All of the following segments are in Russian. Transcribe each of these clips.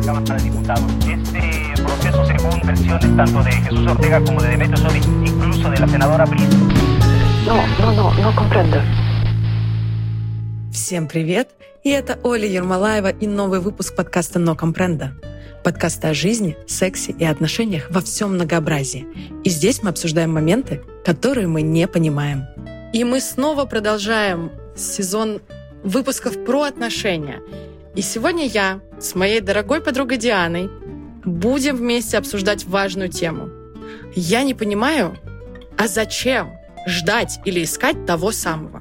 la Cámara de Diputados. Este proceso, según versiones tanto de Jesús Ortega como de Demetrio Sodi, incluso de la senadora Brito. No, no, no, no comprendo. Всем привет! И это Оля Ермолаева и новый выпуск подкаста «Но компренда». Подкаста о жизни, сексе и отношениях во всем многообразии. И здесь мы обсуждаем моменты, которые мы не понимаем. И мы снова продолжаем сезон выпусков про отношения. И сегодня я с моей дорогой подругой Дианой будем вместе обсуждать важную тему. Я не понимаю, а зачем ждать или искать того самого?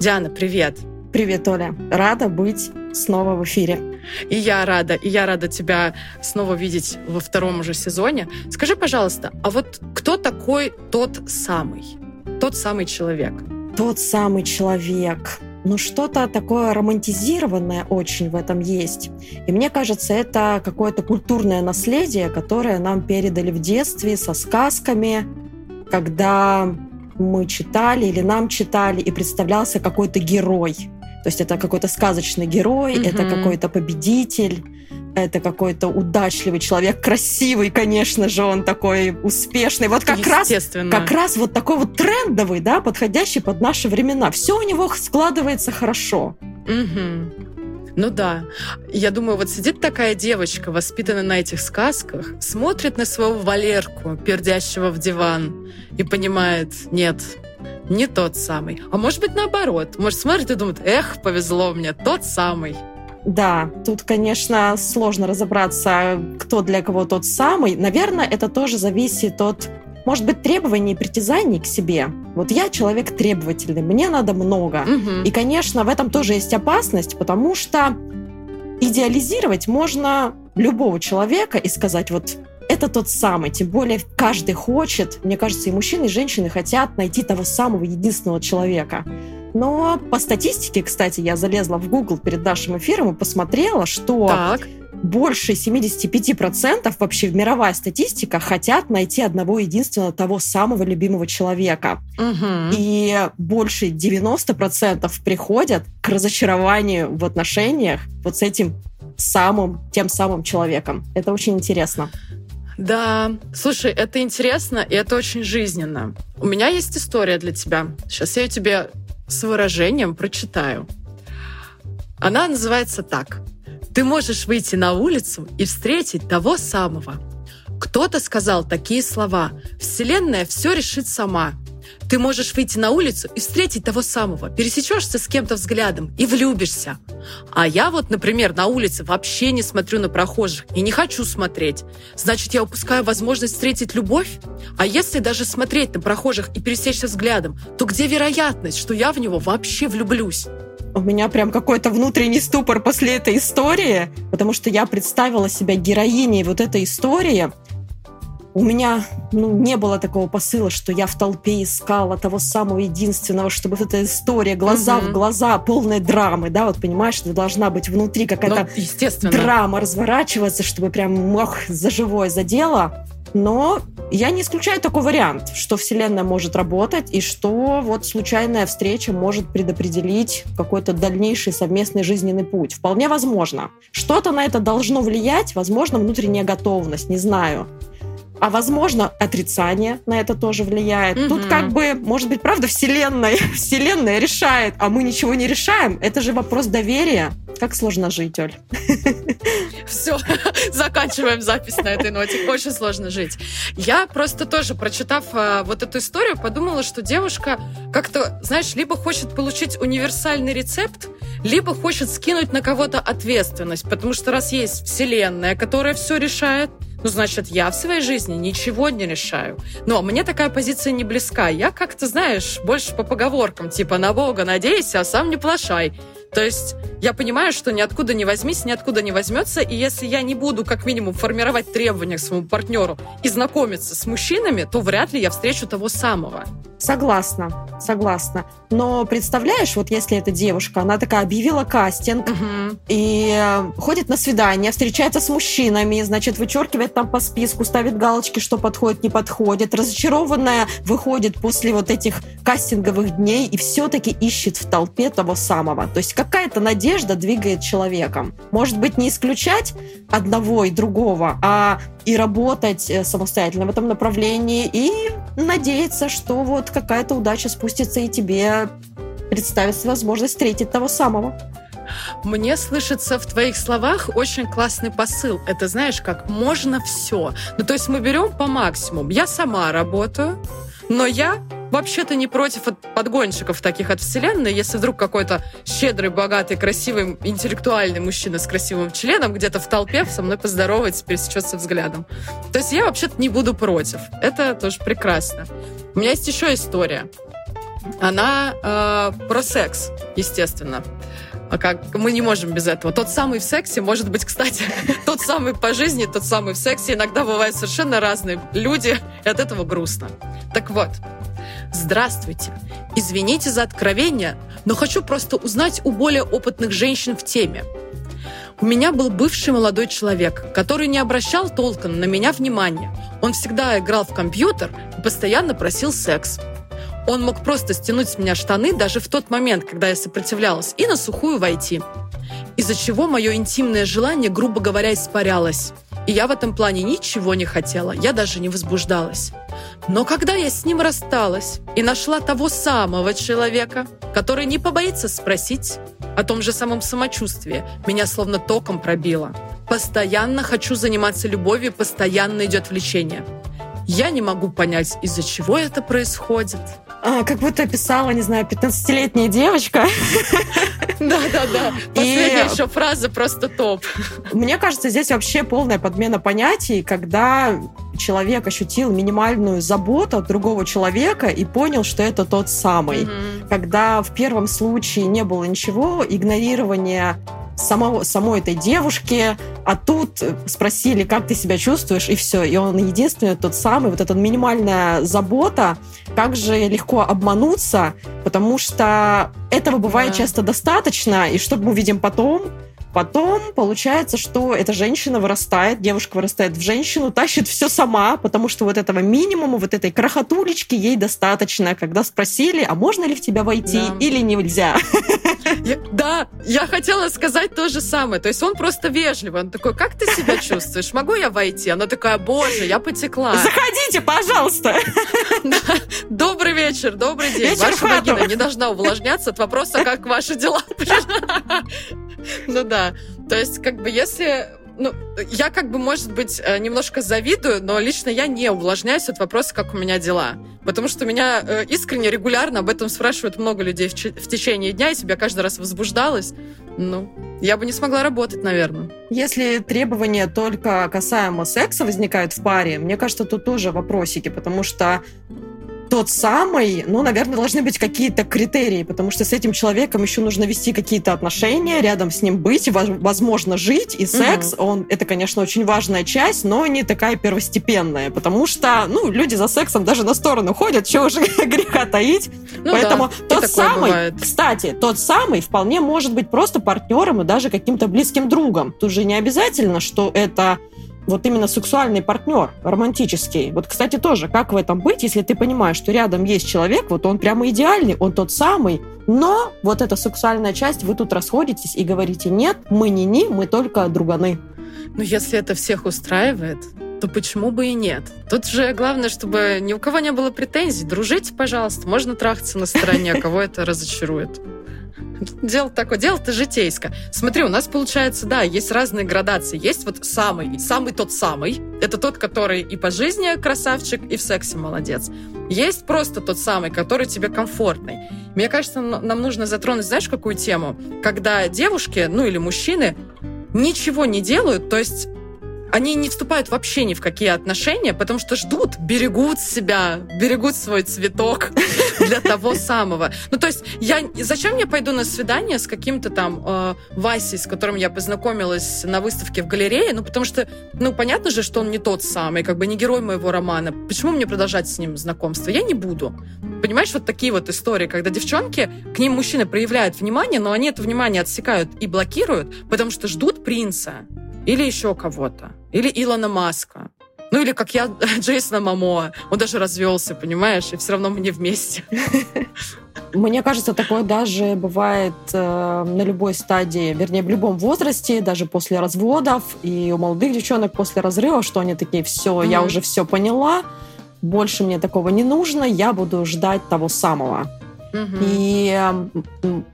Диана, привет! Привет, Оля. Рада быть снова в эфире. И я рада, и я рада тебя снова видеть во втором уже сезоне. Скажи, пожалуйста, а вот кто такой тот самый? Тот самый человек? Тот самый человек. Ну, что-то такое романтизированное очень в этом есть. И мне кажется, это какое-то культурное наследие, которое нам передали в детстве со сказками, когда мы читали или нам читали, и представлялся какой-то герой. То есть это какой-то сказочный герой, mm-hmm. это какой-то победитель, это какой-то удачливый человек, красивый, конечно же, он такой успешный. Вот как раз, как раз вот такой вот трендовый, да, подходящий под наши времена. Все у него складывается хорошо. Угу. Ну да. Я думаю, вот сидит такая девочка, воспитанная на этих сказках, смотрит на своего Валерку, пердящего в диван, и понимает, нет, не тот самый. А может быть, наоборот. Может, смотрит и думает, эх, повезло мне, тот самый. Да, тут, конечно, сложно разобраться, кто для кого тот самый. Наверное, это тоже зависит от, может быть, требований и притязаний к себе. Вот я человек требовательный, мне надо много. Угу. И, конечно, в этом тоже есть опасность, потому что идеализировать можно любого человека и сказать, вот это тот самый. Тем более каждый хочет, мне кажется, и мужчины, и женщины хотят найти того самого единственного человека. Но по статистике, кстати, я залезла в Google перед нашим эфиром и посмотрела, что так. больше 75% вообще мировая статистика хотят найти одного единственного того самого любимого человека. Угу. И больше 90% приходят к разочарованию в отношениях вот с этим самым, тем самым человеком. Это очень интересно. Да, слушай, это интересно и это очень жизненно. У меня есть история для тебя. Сейчас я ее тебе с выражением прочитаю. Она называется так. Ты можешь выйти на улицу и встретить того самого. Кто-то сказал такие слова. Вселенная все решит сама. Ты можешь выйти на улицу и встретить того самого, пересечешься с кем-то взглядом и влюбишься. А я вот, например, на улице вообще не смотрю на прохожих и не хочу смотреть. Значит, я упускаю возможность встретить любовь? А если даже смотреть на прохожих и пересечься взглядом, то где вероятность, что я в него вообще влюблюсь? у меня прям какой-то внутренний ступор после этой истории, потому что я представила себя героиней вот этой истории, у меня ну, не было такого посыла, что я в толпе искала того самого единственного, чтобы вот эта история глаза угу. в глаза, полная драмы, да, вот понимаешь, что должна быть внутри какая-то ну, драма разворачиваться, чтобы прям ох, за живое задело. Но я не исключаю такой вариант, что Вселенная может работать и что вот случайная встреча может предопределить какой-то дальнейший совместный жизненный путь. Вполне возможно. Что-то на это должно влиять, возможно, внутренняя готовность, не знаю. А возможно, отрицание на это тоже влияет. Угу. Тут как бы, может быть, правда, Вселенная, Вселенная решает, а мы ничего не решаем. Это же вопрос доверия. Как сложно жить, Оль. Все, заканчиваем запись на этой ноте. Очень сложно жить. Я просто тоже, прочитав а, вот эту историю, подумала, что девушка как-то, знаешь, либо хочет получить универсальный рецепт, либо хочет скинуть на кого-то ответственность, потому что раз есть вселенная, которая все решает, ну, значит, я в своей жизни ничего не решаю. Но мне такая позиция не близка. Я как-то, знаешь, больше по поговоркам, типа, на Бога надейся, а сам не плашай. То есть я понимаю, что ниоткуда не возьмись, ниоткуда не возьмется, и если я не буду как минимум формировать требования к своему партнеру и знакомиться с мужчинами, то вряд ли я встречу того самого. Согласна, согласна. Но представляешь, вот если эта девушка, она такая объявила кастинг угу. и э, ходит на свидание, встречается с мужчинами, значит, вычеркивает там по списку, ставит галочки, что подходит, не подходит, разочарованная выходит после вот этих кастинговых дней и все-таки ищет в толпе того самого. То есть какая-то надежда двигает человеком. Может быть, не исключать одного и другого, а и работать э, самостоятельно в этом направлении, и надеяться, что вот какая-то удача спустится и тебе представится возможность встретить того самого. Мне слышится в твоих словах очень классный посыл. Это знаешь, как можно все. Ну, то есть мы берем по максимуму. Я сама работаю, но я вообще-то не против подгонщиков таких от Вселенной, если вдруг какой-то щедрый, богатый, красивый, интеллектуальный мужчина с красивым членом где-то в толпе со мной поздоровается, пересечется взглядом. То есть я вообще-то не буду против. Это тоже прекрасно. У меня есть еще история. Она э, про секс, естественно. А как мы не можем без этого. Тот самый в сексе может быть, кстати, тот самый по жизни, тот самый в сексе. Иногда бывают совершенно разные люди, и от этого грустно. Так вот, Здравствуйте. Извините за откровение, но хочу просто узнать у более опытных женщин в теме. У меня был бывший молодой человек, который не обращал толком на меня внимания. Он всегда играл в компьютер и постоянно просил секс. Он мог просто стянуть с меня штаны даже в тот момент, когда я сопротивлялась, и на сухую войти. Из-за чего мое интимное желание, грубо говоря, испарялось. И я в этом плане ничего не хотела, я даже не возбуждалась. Но когда я с ним рассталась и нашла того самого человека, который не побоится спросить о том же самом самочувствии, меня словно током пробило. Постоянно хочу заниматься любовью, постоянно идет влечение. Я не могу понять, из-за чего это происходит. А, как будто писала, не знаю, 15-летняя девочка. Да-да-да. Последняя еще фраза просто топ. Мне кажется, здесь вообще полная подмена понятий, когда человек ощутил минимальную заботу от другого человека и понял, что это тот самый. Когда в первом случае не было ничего, игнорирование самого, самой этой девушки, а тут спросили, как ты себя чувствуешь, и все. И он единственный тот самый, вот эта минимальная забота, как же легко обмануться, потому что этого бывает да. часто достаточно, и что мы видим потом, Потом получается, что эта женщина вырастает, девушка вырастает в женщину, тащит все сама, потому что вот этого минимума, вот этой крохотулечки ей достаточно, когда спросили, а можно ли в тебя войти да. или нельзя. Я, да, я хотела сказать то же самое. То есть он просто вежливый. Он такой, как ты себя чувствуешь? Могу я войти? Она такая, боже, я потекла. Заходите, пожалуйста. Добрый вечер, добрый день. Вечер Ваша вагина не должна увлажняться от вопроса, как ваши дела. Ну да. То есть, как бы, если ну, я как бы, может быть, э, немножко завидую, но лично я не увлажняюсь от вопроса, как у меня дела. Потому что меня э, искренне, регулярно об этом спрашивают много людей в, в течение дня, и себя каждый раз возбуждалась. Ну, я бы не смогла работать, наверное. Если требования только касаемо секса возникают в паре, мне кажется, тут тоже вопросики, потому что тот самый, ну, наверное, должны быть какие-то критерии, потому что с этим человеком еще нужно вести какие-то отношения, рядом с ним быть, возможно, жить, и секс, угу. он, это, конечно, очень важная часть, но не такая первостепенная, потому что, ну, люди за сексом даже на сторону ходят, чего уже греха таить. Ну, Поэтому да, тот самый, бывает. кстати, тот самый вполне может быть просто партнером и даже каким-то близким другом. Тут же не обязательно, что это вот именно сексуальный партнер, романтический. Вот, кстати, тоже, как в этом быть, если ты понимаешь, что рядом есть человек, вот он прямо идеальный, он тот самый, но вот эта сексуальная часть, вы тут расходитесь и говорите, нет, мы не ни, мы только друганы. Ну, если это всех устраивает, то почему бы и нет? Тут же главное, чтобы ни у кого не было претензий. Дружите, пожалуйста, можно трахаться на стороне, а кого это разочарует. Дело такое, дело-то житейское. Смотри, у нас получается, да, есть разные градации. Есть вот самый, самый тот самый. Это тот, который и по жизни красавчик, и в сексе молодец. Есть просто тот самый, который тебе комфортный. Мне кажется, нам нужно затронуть, знаешь, какую тему? Когда девушки, ну или мужчины, ничего не делают, то есть они не вступают вообще ни в какие отношения, потому что ждут, берегут себя, берегут свой цветок для того самого. Ну, то есть, я, зачем я пойду на свидание с каким-то там э, Васей, с которым я познакомилась на выставке в галерее? Ну, потому что, ну, понятно же, что он не тот самый, как бы не герой моего романа. Почему мне продолжать с ним знакомство? Я не буду. Понимаешь, вот такие вот истории, когда девчонки, к ним мужчины проявляют внимание, но они это внимание отсекают и блокируют, потому что ждут принца. Или еще кого-то. Или Илона Маска. Ну или как я, Джейсона Мамоа. Он даже развелся, понимаешь? И все равно мы не вместе. Мне кажется, такое даже бывает э, на любой стадии, вернее, в любом возрасте, даже после разводов и у молодых девчонок после разрыва, что они такие, все, mm-hmm. я уже все поняла, больше мне такого не нужно, я буду ждать того самого. И,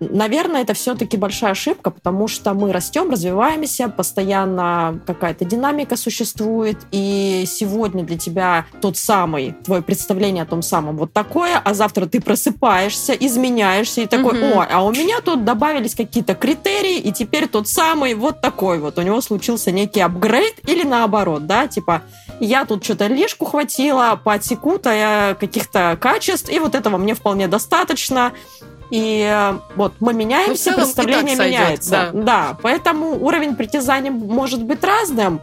наверное, это все-таки большая ошибка, потому что мы растем, развиваемся, постоянно какая-то динамика существует, и сегодня для тебя тот самый, твое представление о том самом вот такое, а завтра ты просыпаешься, изменяешься и такой, о, а у меня тут добавились какие-то критерии, и теперь тот самый вот такой вот. У него случился некий апгрейд или наоборот, да, типа я тут что-то лишку хватила, подсеку-то каких-то качеств, и вот этого мне вполне достаточно. И э, вот мы меняемся, ну, представление меняется. Сойдет, да. да, поэтому уровень притязаний может быть разным.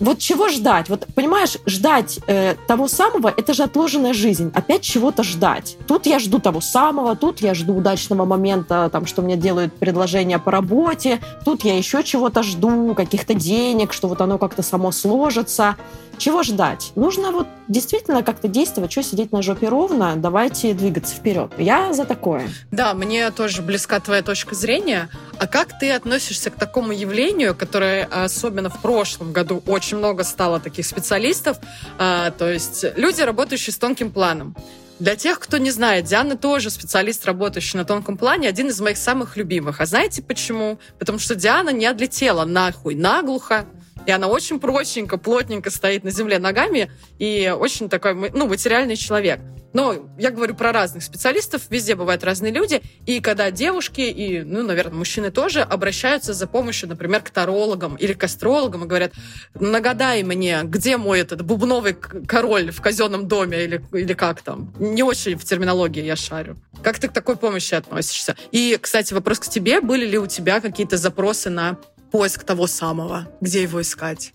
Вот чего ждать? Вот понимаешь, ждать э, того самого это же отложенная жизнь. Опять чего-то ждать. Тут я жду того самого, тут я жду удачного момента, там, что мне делают предложение по работе, тут я еще чего-то жду, каких-то денег, что вот оно как-то само сложится. Чего ждать? Нужно вот действительно как-то действовать, что сидеть на жопе ровно, давайте двигаться вперед. Я за такое. Да, мне тоже близка твоя точка зрения. А как ты относишься к такому явлению, которое особенно в прошлом году очень много стало таких специалистов, а, то есть люди, работающие с тонким планом. Для тех, кто не знает, Диана тоже специалист, работающий на тонком плане, один из моих самых любимых. А знаете почему? Потому что Диана не отлетела нахуй наглухо, и она очень прочненько, плотненько стоит на земле ногами, и очень такой, ну, материальный человек. Но я говорю про разных специалистов, везде бывают разные люди, и когда девушки, и, ну, наверное, мужчины тоже обращаются за помощью, например, к тарологам или к астрологам и говорят, нагадай мне, где мой этот бубновый король в казенном доме или, или как там. Не очень в терминологии я шарю. Как ты к такой помощи относишься? И, кстати, вопрос к тебе. Были ли у тебя какие-то запросы на поиск того самого, где его искать?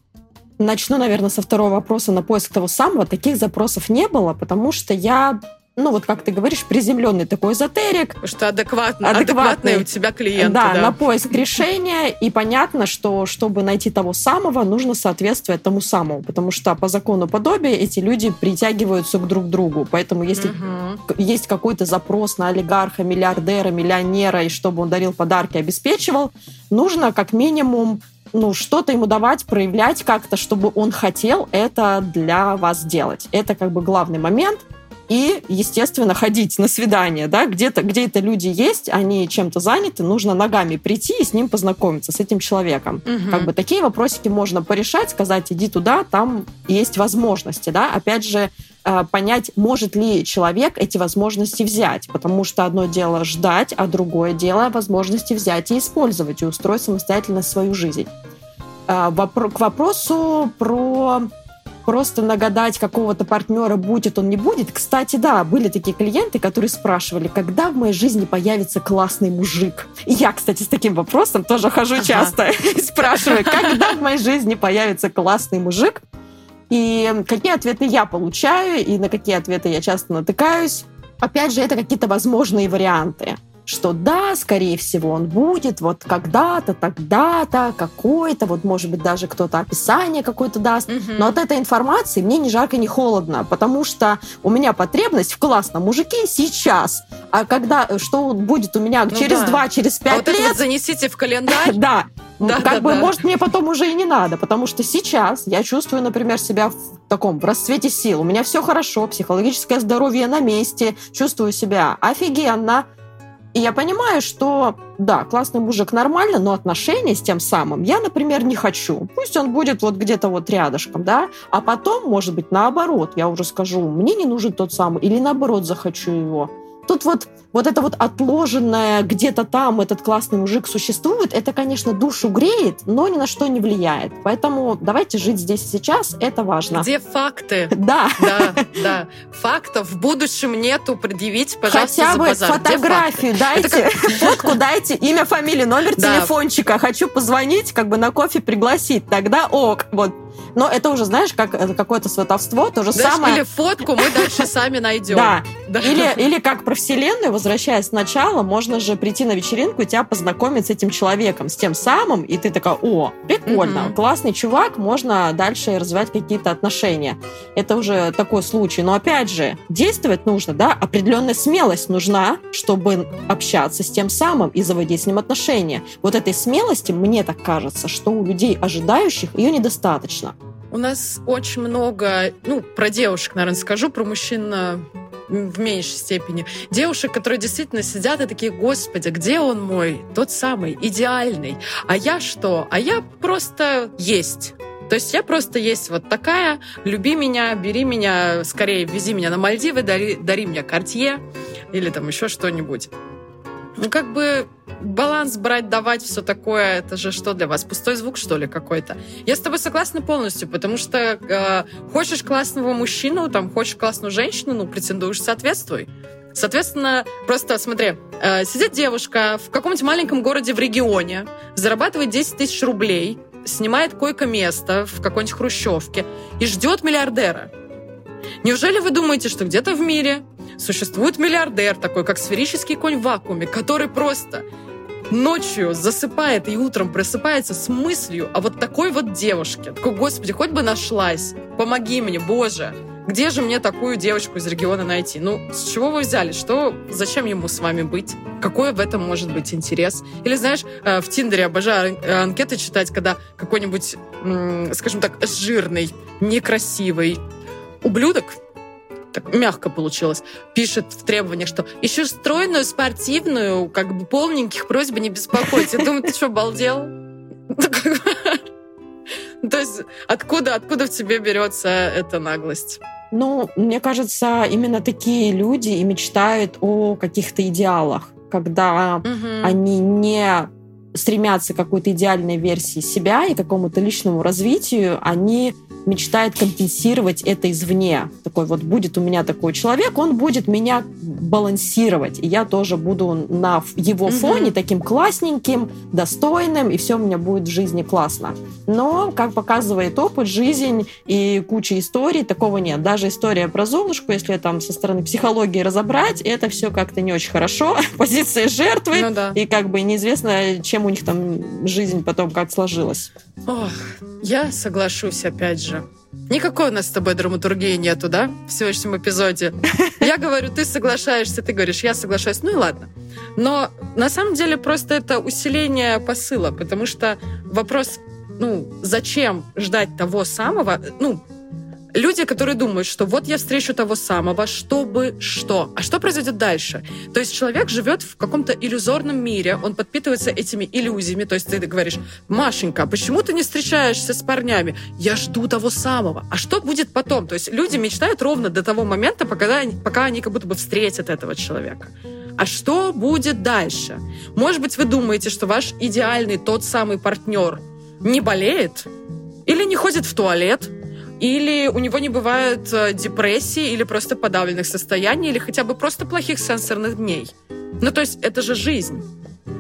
Начну, наверное, со второго вопроса на поиск того самого. Таких запросов не было, потому что я ну вот как ты говоришь, приземленный такой эзотерик. Что адекватно, адекватный, у тебя клиент. Да, да, на поиск решения. И понятно, что чтобы найти того самого, нужно соответствовать тому самому. Потому что по закону подобия эти люди притягиваются к друг другу. Поэтому если угу. есть какой-то запрос на олигарха, миллиардера, миллионера, и чтобы он дарил подарки, обеспечивал, нужно как минимум ну, что-то ему давать, проявлять как-то, чтобы он хотел это для вас делать. Это как бы главный момент и, естественно, ходить на свидание, да, где-то, где это люди есть, они чем-то заняты, нужно ногами прийти и с ним познакомиться, с этим человеком. Угу. Как бы такие вопросики можно порешать, сказать, иди туда, там есть возможности, да, опять же, э, понять, может ли человек эти возможности взять, потому что одно дело ждать, а другое дело возможности взять и использовать, и устроить самостоятельно свою жизнь. Э, к вопросу про просто нагадать какого-то партнера, будет он, не будет. Кстати, да, были такие клиенты, которые спрашивали, когда в моей жизни появится классный мужик. И я, кстати, с таким вопросом тоже хожу ага. часто и спрашиваю, когда в моей жизни появится классный мужик. И какие ответы я получаю, и на какие ответы я часто натыкаюсь. Опять же, это какие-то возможные варианты что да, скорее всего, он будет вот когда-то, тогда-то, какой-то, вот может быть даже кто-то описание какое-то даст. Угу. Но от этой информации мне ни жарко, ни холодно, потому что у меня потребность в классном мужике сейчас. А когда, что будет у меня ну через да. два, через пять а вот лет... Это вот занесите в календарь. Да, да, как да, бы, да. может, мне потом уже и не надо, потому что сейчас я чувствую, например, себя в таком в расцвете сил. У меня все хорошо, психологическое здоровье на месте, чувствую себя офигенно. И я понимаю, что да, классный мужик нормально, но отношения с тем самым я, например, не хочу. Пусть он будет вот где-то вот рядышком, да, а потом, может быть, наоборот, я уже скажу, мне не нужен тот самый, или наоборот захочу его. Тут вот, вот это вот отложенное где-то там этот классный мужик существует, это, конечно, душу греет, но ни на что не влияет. Поэтому давайте жить здесь и сейчас, это важно. Где факты? Да. Да, да. Фактов в будущем нету, предъявить, пожалуйста, Хотя бы базар. фотографию дайте, как... фотку дайте, имя, фамилия, номер да. телефончика. Хочу позвонить, как бы на кофе пригласить. Тогда ок. Вот но это уже, знаешь, как это какое-то сватовство, то же знаешь, самое. Или фотку мы дальше сами найдем. Да. Или, или как про Вселенную, возвращаясь к началу, можно же прийти на вечеринку и тебя познакомить с этим человеком, с тем самым, и ты такая, о, прикольно, mm-hmm. классный чувак, можно дальше развивать какие-то отношения. Это уже такой случай. Но опять же, действовать нужно, да, определенная смелость нужна, чтобы общаться с тем самым и заводить с ним отношения. Вот этой смелости, мне так кажется, что у людей, ожидающих, ее недостаточно. У нас очень много, ну, про девушек, наверное, скажу, про мужчин э, в меньшей степени. Девушек, которые действительно сидят и такие, господи, где он мой? Тот самый, идеальный. А я что? А я просто есть. То есть я просто есть вот такая, люби меня, бери меня, скорее вези меня на Мальдивы, дари, дари мне Картье или там еще что-нибудь. Ну, как бы баланс брать, давать, все такое, это же что для вас? Пустой звук, что ли, какой-то? Я с тобой согласна полностью, потому что э, хочешь классного мужчину, там, хочешь классную женщину, ну, претендуешь, соответствуй. Соответственно, просто смотри, э, сидит девушка в каком-нибудь маленьком городе в регионе, зарабатывает 10 тысяч рублей, снимает койко-место в какой-нибудь хрущевке и ждет миллиардера. Неужели вы думаете, что где-то в мире существует миллиардер, такой как сферический конь в вакууме, который просто ночью засыпает и утром просыпается с мыслью о вот такой вот девушке. Такой, господи, хоть бы нашлась. Помоги мне, боже. Где же мне такую девочку из региона найти? Ну, с чего вы взяли? Что, зачем ему с вами быть? Какой в этом может быть интерес? Или, знаешь, э, в Тиндере обожаю анкеты читать, когда какой-нибудь, скажем так, жирный, некрасивый ублюдок так мягко получилось, пишет в требованиях, что еще стройную, спортивную, как бы полненьких просьба не беспокоить. Я думаю, ты что, балдел? То есть откуда, откуда в тебе берется эта наглость? Ну, мне кажется, именно такие люди и мечтают о каких-то идеалах, когда угу. они не стремятся к какой-то идеальной версии себя и какому-то личному развитию, они мечтает компенсировать это извне. Такой вот будет у меня такой человек, он будет меня балансировать, и я тоже буду на его фоне таким классненьким, достойным, и все у меня будет в жизни классно. Но, как показывает опыт, жизнь и куча историй, такого нет. Даже история про Золушку, если там со стороны психологии разобрать, это все как-то не очень хорошо. Позиция жертвы, ну, да. и как бы неизвестно, чем у них там жизнь потом как сложилась. Ох, я соглашусь опять же. Никакой у нас с тобой драматургии нету, да, в сегодняшнем эпизоде. Я говорю, ты соглашаешься, ты говоришь, я соглашаюсь. Ну и ладно. Но на самом деле просто это усиление посыла, потому что вопрос, ну, зачем ждать того самого, ну, люди, которые думают, что вот я встречу того самого, чтобы что. А что произойдет дальше? То есть человек живет в каком-то иллюзорном мире, он подпитывается этими иллюзиями. То есть ты говоришь, Машенька, а почему ты не встречаешься с парнями? Я жду того самого. А что будет потом? То есть люди мечтают ровно до того момента, пока они, пока они как будто бы встретят этого человека. А что будет дальше? Может быть, вы думаете, что ваш идеальный тот самый партнер не болеет? Или не ходит в туалет? Или у него не бывает э, депрессии, или просто подавленных состояний, или хотя бы просто плохих сенсорных дней. Ну, то есть это же жизнь.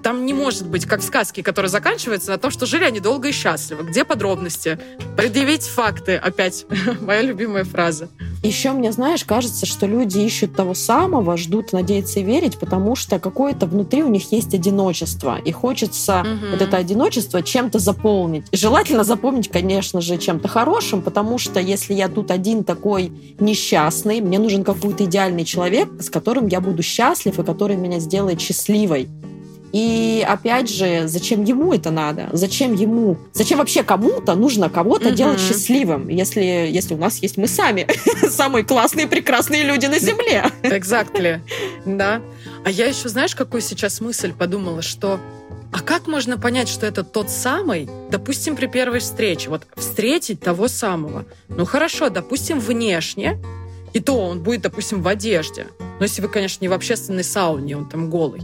Там не может быть, как в сказке, которая заканчивается на том, что жили они долго и счастливо. Где подробности? Предъявить факты. Опять моя любимая фраза. Еще мне, знаешь, кажется, что люди ищут того самого, ждут, надеются и верить, потому что какое-то внутри у них есть одиночество. И хочется угу. вот это одиночество чем-то заполнить. Желательно запомнить, конечно же, чем-то хорошим, потому что если я тут один такой несчастный, мне нужен какой-то идеальный человек, с которым я буду счастлив и который меня сделает счастливой. И опять же, зачем ему это надо? Зачем ему? Зачем вообще кому-то нужно кого-то угу. делать счастливым, если, если у нас есть мы сами, самые классные, прекрасные люди на Земле? Exactly. Да. А я еще, знаешь, какую сейчас мысль подумала, что а как можно понять, что это тот самый, допустим, при первой встрече? Вот встретить того самого. Ну хорошо, допустим, внешне, и то он будет, допустим, в одежде. Но если вы, конечно, не в общественной сауне, он там голый.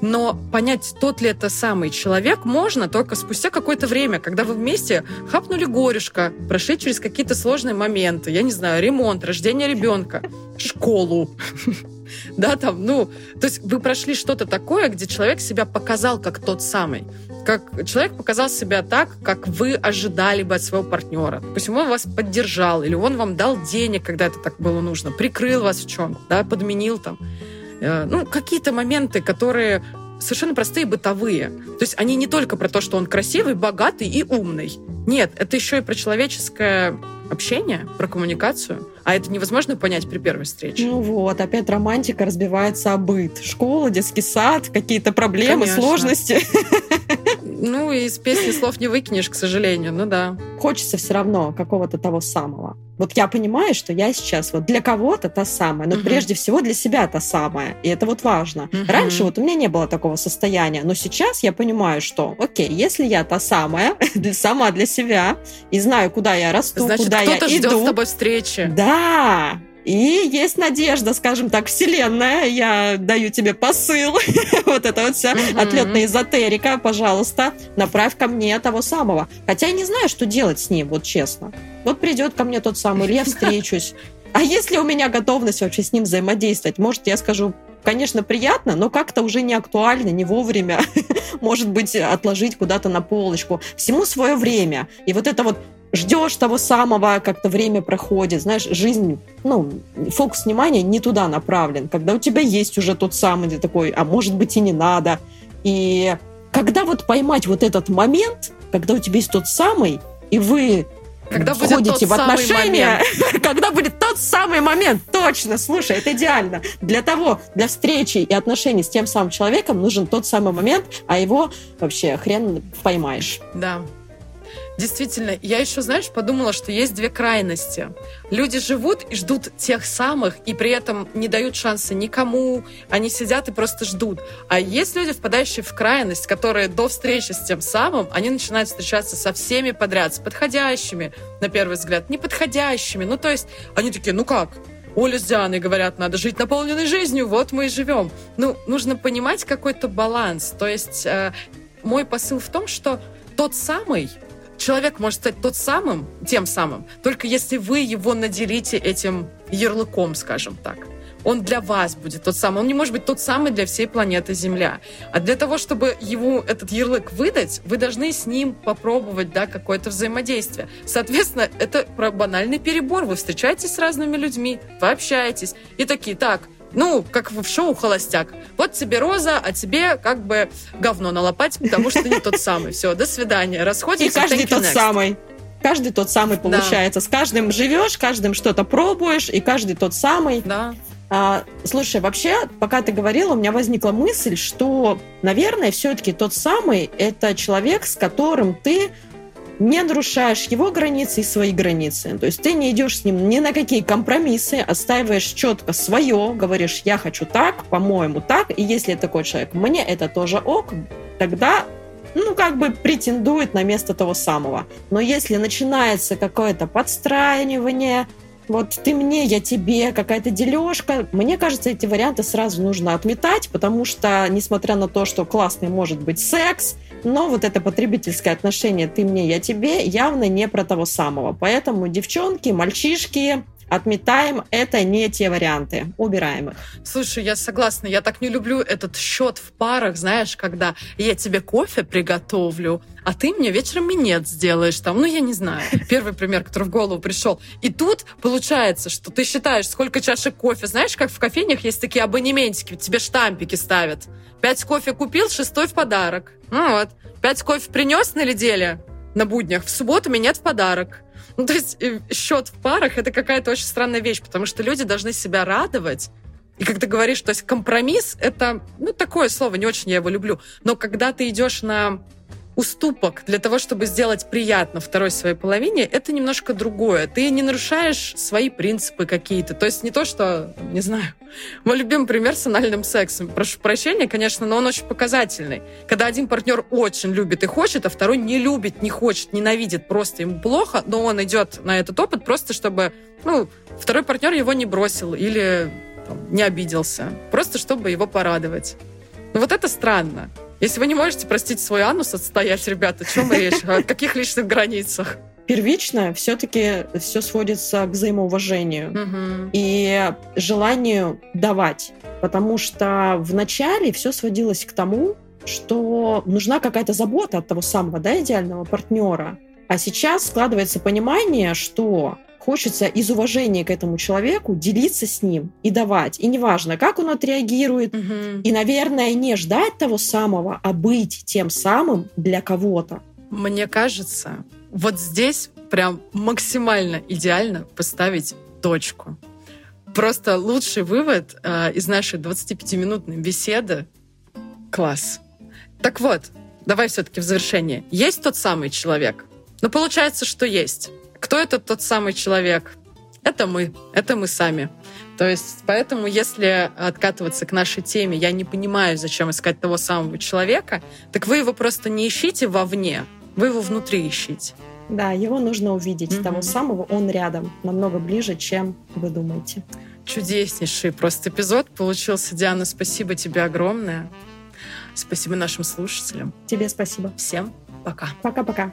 Но понять, тот ли это самый человек, можно только спустя какое-то время, когда вы вместе хапнули горюшка, прошли через какие-то сложные моменты, я не знаю, ремонт, рождение ребенка, школу. Да, там, ну, то есть вы прошли что-то такое, где человек себя показал как тот самый. Как человек показал себя так, как вы ожидали бы от своего партнера. Допустим, он вас поддержал, или он вам дал денег, когда это так было нужно, прикрыл вас в чем да, подменил там. Э, ну, какие-то моменты, которые совершенно простые бытовые. То есть они не только про то, что он красивый, богатый и умный. Нет, это еще и про человеческое общение, про коммуникацию. А это невозможно понять при первой встрече. Ну вот, опять романтика разбивается о быт. Школа, детский сад, какие-то проблемы, Конечно. сложности. Ну, из песни слов не выкинешь, к сожалению. Ну да. Хочется все равно какого-то того самого. Вот я понимаю, что я сейчас вот для кого-то та самая, но Мгм. прежде всего для себя та самая. И это вот важно. Мгм. Раньше вот у меня не было такого состояния, но сейчас я понимаю, что, окей, если я та самая, сама для себя, и знаю, куда я расту, Значит, куда я кто-то ждет иду. с тобой встречи. Да, и есть надежда, скажем так, вселенная. Я даю тебе посыл. вот это вот вся Мгм. отлетная эзотерика. Пожалуйста, направь ко мне того самого. Хотя я не знаю, что делать с ним, вот честно. Вот придет ко мне тот самый, или я встречусь. А если у меня готовность вообще с ним взаимодействовать, может, я скажу, конечно, приятно, но как-то уже не актуально, не вовремя. Может быть, отложить куда-то на полочку. Всему свое время. И вот это вот ждешь того самого, как-то время проходит, знаешь, жизнь, ну, фокус внимания не туда направлен, когда у тебя есть уже тот самый, ты такой, а может быть и не надо. И когда вот поймать вот этот момент, когда у тебя есть тот самый, и вы Когда входите в отношения, когда будет тот самый момент, точно, слушай, это идеально. Для того, для встречи и отношений с тем самым человеком нужен тот самый момент, а его вообще хрен поймаешь. Да. Действительно, я еще, знаешь, подумала, что есть две крайности. Люди живут и ждут тех самых, и при этом не дают шанса никому. Они сидят и просто ждут. А есть люди, впадающие в крайность, которые до встречи с тем самым, они начинают встречаться со всеми подряд, с подходящими, на первый взгляд, неподходящими. Ну, то есть, они такие, ну как? Оля с Дианой говорят, надо жить наполненной жизнью, вот мы и живем. Ну, нужно понимать какой-то баланс. То есть, э, мой посыл в том, что тот самый человек может стать тот самым, тем самым, только если вы его наделите этим ярлыком, скажем так. Он для вас будет тот самый. Он не может быть тот самый для всей планеты Земля. А для того, чтобы ему этот ярлык выдать, вы должны с ним попробовать да, какое-то взаимодействие. Соответственно, это про банальный перебор. Вы встречаетесь с разными людьми, вы общаетесь. И такие, так, ну, как в шоу «Холостяк». Вот тебе роза, а тебе как бы говно на лопать, потому что ты не тот самый. Все, до свидания. И Расходимся. каждый thank you тот next. самый. Каждый тот самый Да. получается. С каждым живешь, каждым что-то пробуешь, и каждый тот самый. Да. А, слушай, вообще, пока ты говорила, у меня возникла мысль, что, наверное, все-таки тот самый это человек, с которым ты не нарушаешь его границы и свои границы. То есть ты не идешь с ним ни на какие компромиссы, отстаиваешь четко свое, говоришь, я хочу так, по-моему, так, и если такой человек, мне это тоже ок, тогда ну, как бы претендует на место того самого. Но если начинается какое-то подстраивание, вот ты мне, я тебе, какая-то дележка. Мне кажется, эти варианты сразу нужно отметать, потому что, несмотря на то, что классный может быть секс, но вот это потребительское отношение «ты мне, я тебе» явно не про того самого. Поэтому, девчонки, мальчишки, отметаем, это не те варианты, убираем их. Слушай, я согласна. Я так не люблю этот счет в парах, знаешь, когда я тебе кофе приготовлю, а ты мне вечером минет сделаешь там. Ну, я не знаю. Первый пример, который в голову пришел. И тут получается, что ты считаешь, сколько чашек кофе. Знаешь, как в кофейнях есть такие абонементики, тебе штампики ставят. Пять кофе купил, шестой в подарок. Ну вот. Пять кофе принес на неделе, на буднях, в субботу минет в подарок. Ну, то есть э, счет в парах это какая-то очень странная вещь, потому что люди должны себя радовать. И ты говоришь, то есть компромисс это, ну, такое слово, не очень я его люблю. Но когда ты идешь на уступок для того, чтобы сделать приятно второй своей половине, это немножко другое. Ты не нарушаешь свои принципы какие-то. То есть не то, что, не знаю, мой любимый пример с анальным сексом. Прошу прощения, конечно, но он очень показательный. Когда один партнер очень любит и хочет, а второй не любит, не хочет, ненавидит, просто ему плохо, но он идет на этот опыт просто, чтобы, ну, второй партнер его не бросил или там, не обиделся. Просто, чтобы его порадовать. Ну вот это странно. Если вы не можете простить свой анус отстоять, ребята, о чем речь? О каких личных границах? Первично все-таки все сводится к взаимоуважению. Мгм. и желанию давать. Потому что в начале все сводилось к тому, что нужна какая-то забота от того самого да, идеального партнера. А сейчас складывается понимание, что хочется из уважения к этому человеку делиться с ним и давать. И неважно, как он отреагирует. Мгм. И, наверное, не ждать того самого, а быть тем самым для кого-то. Мне кажется, вот здесь прям максимально идеально поставить точку. Просто лучший вывод э, из нашей 25-минутной беседы. Класс. Так вот, давай все-таки в завершение. Есть тот самый человек? Ну, получается, что есть. Кто этот тот самый человек? Это мы. Это мы сами. То есть, поэтому, если откатываться к нашей теме, я не понимаю, зачем искать того самого человека, так вы его просто не ищите вовне, вы его внутри ищите. Да, его нужно увидеть. Мгм. Того самого он рядом, намного ближе, чем вы думаете. Чудеснейший просто эпизод получился. Диана, спасибо тебе огромное. Спасибо нашим слушателям. Тебе спасибо. Всем пока. Пока-пока.